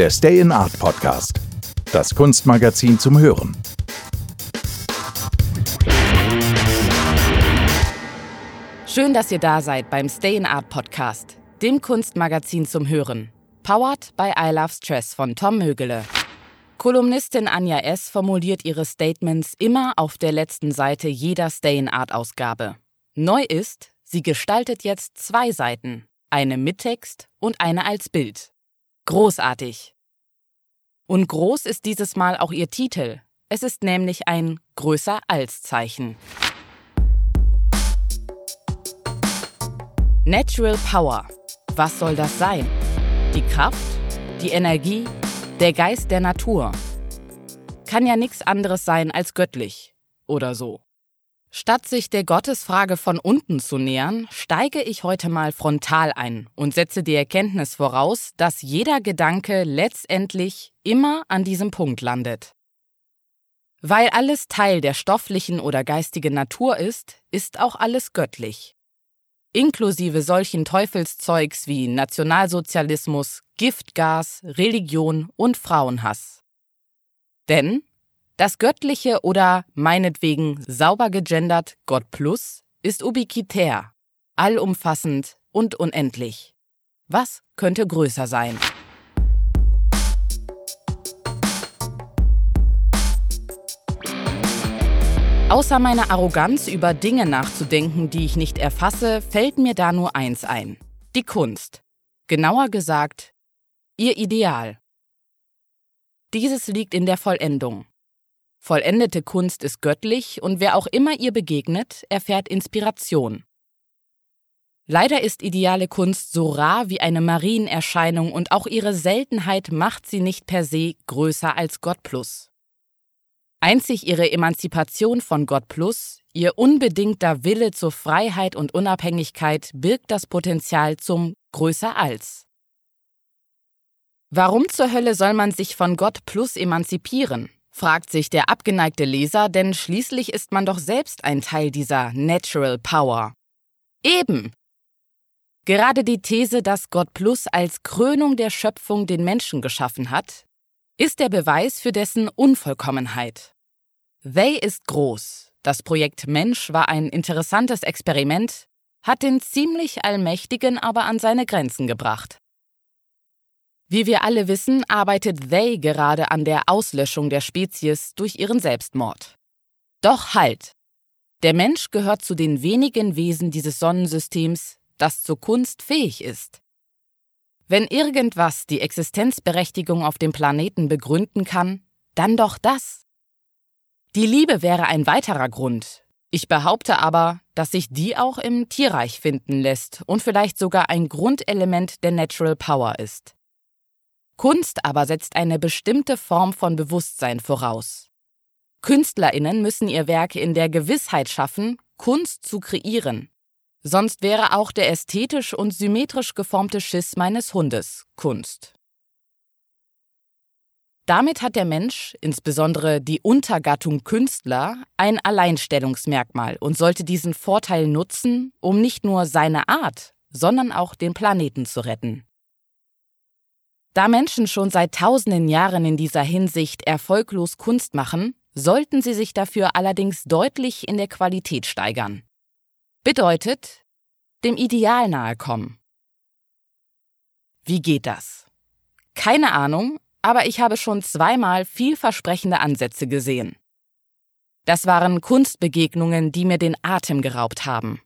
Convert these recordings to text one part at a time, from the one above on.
der Stay in Art Podcast. Das Kunstmagazin zum Hören. Schön, dass ihr da seid beim Stay in Art Podcast, dem Kunstmagazin zum Hören. Powered by I Love Stress von Tom Mögele. Kolumnistin Anja S. formuliert ihre Statements immer auf der letzten Seite jeder Stay in Art Ausgabe. Neu ist, sie gestaltet jetzt zwei Seiten, eine mit Text und eine als Bild. Großartig. Und groß ist dieses Mal auch ihr Titel. Es ist nämlich ein größer als Zeichen. Natural Power. Was soll das sein? Die Kraft? Die Energie? Der Geist der Natur? Kann ja nichts anderes sein als göttlich. Oder so. Statt sich der Gottesfrage von unten zu nähern, steige ich heute mal frontal ein und setze die Erkenntnis voraus, dass jeder Gedanke letztendlich immer an diesem Punkt landet. Weil alles Teil der stofflichen oder geistigen Natur ist, ist auch alles göttlich inklusive solchen Teufelszeugs wie Nationalsozialismus, Giftgas, Religion und Frauenhass. Denn das göttliche oder meinetwegen sauber gegendert Gott Plus ist ubiquitär, allumfassend und unendlich. Was könnte größer sein? Außer meiner Arroganz über Dinge nachzudenken, die ich nicht erfasse, fällt mir da nur eins ein. Die Kunst. Genauer gesagt, ihr Ideal. Dieses liegt in der Vollendung. Vollendete Kunst ist göttlich und wer auch immer ihr begegnet, erfährt Inspiration. Leider ist ideale Kunst so rar wie eine Marienerscheinung und auch ihre Seltenheit macht sie nicht per se größer als Gott plus. Einzig ihre Emanzipation von Gott plus, ihr unbedingter Wille zur Freiheit und Unabhängigkeit birgt das Potenzial zum größer als. Warum zur Hölle soll man sich von Gott plus emanzipieren? Fragt sich der abgeneigte Leser, denn schließlich ist man doch selbst ein Teil dieser Natural Power. Eben. Gerade die These, dass Gott plus als Krönung der Schöpfung den Menschen geschaffen hat, ist der Beweis für dessen Unvollkommenheit. They ist groß. Das Projekt Mensch war ein interessantes Experiment, hat den ziemlich Allmächtigen aber an seine Grenzen gebracht. Wie wir alle wissen, arbeitet They gerade an der Auslöschung der Spezies durch ihren Selbstmord. Doch halt! Der Mensch gehört zu den wenigen Wesen dieses Sonnensystems, das zur Kunst fähig ist. Wenn irgendwas die Existenzberechtigung auf dem Planeten begründen kann, dann doch das. Die Liebe wäre ein weiterer Grund. Ich behaupte aber, dass sich die auch im Tierreich finden lässt und vielleicht sogar ein Grundelement der Natural Power ist. Kunst aber setzt eine bestimmte Form von Bewusstsein voraus. Künstlerinnen müssen ihr Werk in der Gewissheit schaffen, Kunst zu kreieren, Sonst wäre auch der ästhetisch und symmetrisch geformte Schiss meines Hundes Kunst. Damit hat der Mensch, insbesondere die Untergattung Künstler, ein Alleinstellungsmerkmal und sollte diesen Vorteil nutzen, um nicht nur seine Art, sondern auch den Planeten zu retten. Da Menschen schon seit tausenden Jahren in dieser Hinsicht erfolglos Kunst machen, sollten sie sich dafür allerdings deutlich in der Qualität steigern. Bedeutet, dem Ideal nahe kommen. Wie geht das? Keine Ahnung, aber ich habe schon zweimal vielversprechende Ansätze gesehen. Das waren Kunstbegegnungen, die mir den Atem geraubt haben.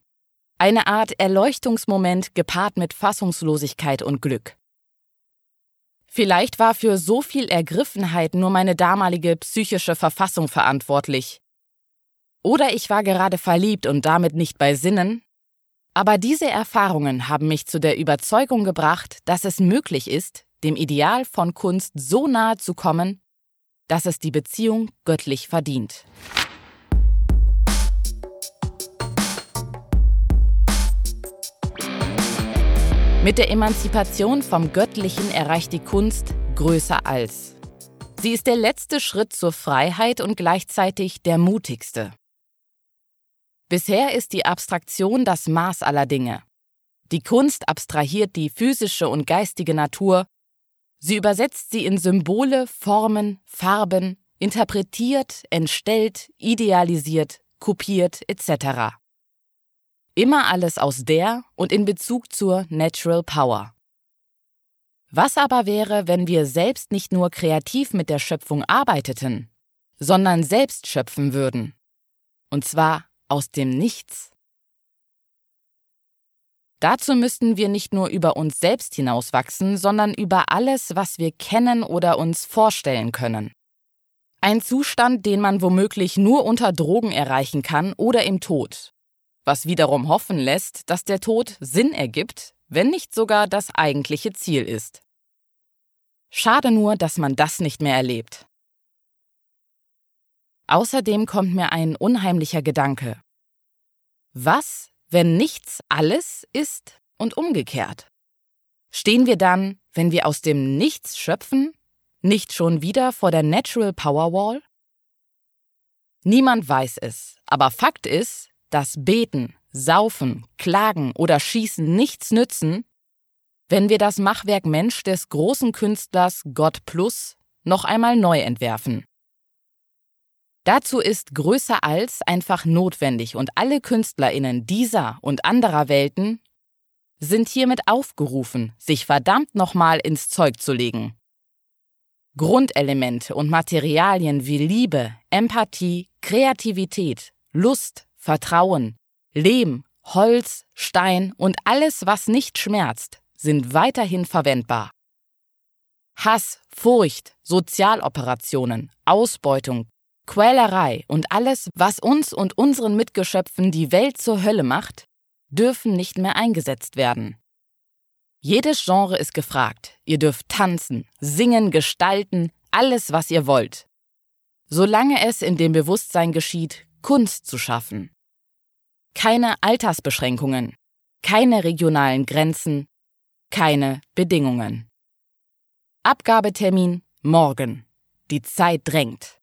Eine Art Erleuchtungsmoment gepaart mit Fassungslosigkeit und Glück. Vielleicht war für so viel Ergriffenheit nur meine damalige psychische Verfassung verantwortlich, oder ich war gerade verliebt und damit nicht bei Sinnen. Aber diese Erfahrungen haben mich zu der Überzeugung gebracht, dass es möglich ist, dem Ideal von Kunst so nahe zu kommen, dass es die Beziehung göttlich verdient. Mit der Emanzipation vom Göttlichen erreicht die Kunst größer als. Sie ist der letzte Schritt zur Freiheit und gleichzeitig der mutigste. Bisher ist die Abstraktion das Maß aller Dinge. Die Kunst abstrahiert die physische und geistige Natur, Sie übersetzt sie in Symbole, Formen, Farben, interpretiert, entstellt, idealisiert, kopiert etc. Immer alles aus der und in Bezug zur Natural Power. Was aber wäre, wenn wir selbst nicht nur kreativ mit der Schöpfung arbeiteten, sondern selbst schöpfen würden? Und zwar aus dem Nichts. Dazu müssten wir nicht nur über uns selbst hinauswachsen, sondern über alles, was wir kennen oder uns vorstellen können. Ein Zustand, den man womöglich nur unter Drogen erreichen kann oder im Tod. Was wiederum hoffen lässt, dass der Tod Sinn ergibt, wenn nicht sogar das eigentliche Ziel ist. Schade nur, dass man das nicht mehr erlebt. Außerdem kommt mir ein unheimlicher Gedanke. Was, wenn nichts alles ist und umgekehrt? Stehen wir dann, wenn wir aus dem Nichts schöpfen, nicht schon wieder vor der Natural Power Wall? Niemand weiß es, aber Fakt ist, dass Beten, Saufen, Klagen oder Schießen nichts nützen, wenn wir das Machwerk Mensch des großen Künstlers Gott Plus noch einmal neu entwerfen. Dazu ist größer als einfach notwendig und alle Künstlerinnen dieser und anderer Welten sind hiermit aufgerufen, sich verdammt nochmal ins Zeug zu legen. Grundelemente und Materialien wie Liebe, Empathie, Kreativität, Lust, Vertrauen, Lehm, Holz, Stein und alles, was nicht schmerzt, sind weiterhin verwendbar. Hass, Furcht, Sozialoperationen, Ausbeutung, Quälerei und alles, was uns und unseren Mitgeschöpfen die Welt zur Hölle macht, dürfen nicht mehr eingesetzt werden. Jedes Genre ist gefragt. Ihr dürft tanzen, singen, gestalten, alles, was ihr wollt. Solange es in dem Bewusstsein geschieht, Kunst zu schaffen. Keine Altersbeschränkungen, keine regionalen Grenzen, keine Bedingungen. Abgabetermin morgen. Die Zeit drängt.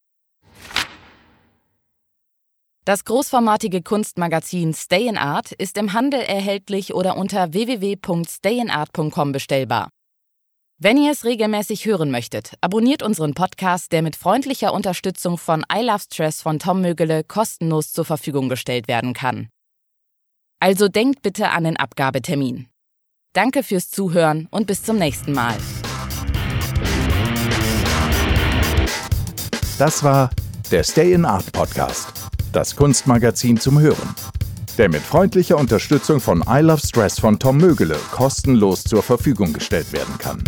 Das großformatige Kunstmagazin Stay in Art ist im Handel erhältlich oder unter www.stayinart.com bestellbar. Wenn ihr es regelmäßig hören möchtet, abonniert unseren Podcast, der mit freundlicher Unterstützung von I Love Stress von Tom Mögele kostenlos zur Verfügung gestellt werden kann. Also denkt bitte an den Abgabetermin. Danke fürs Zuhören und bis zum nächsten Mal. Das war der Stay in Art Podcast das Kunstmagazin zum Hören, der mit freundlicher Unterstützung von I Love Stress von Tom Mögele kostenlos zur Verfügung gestellt werden kann.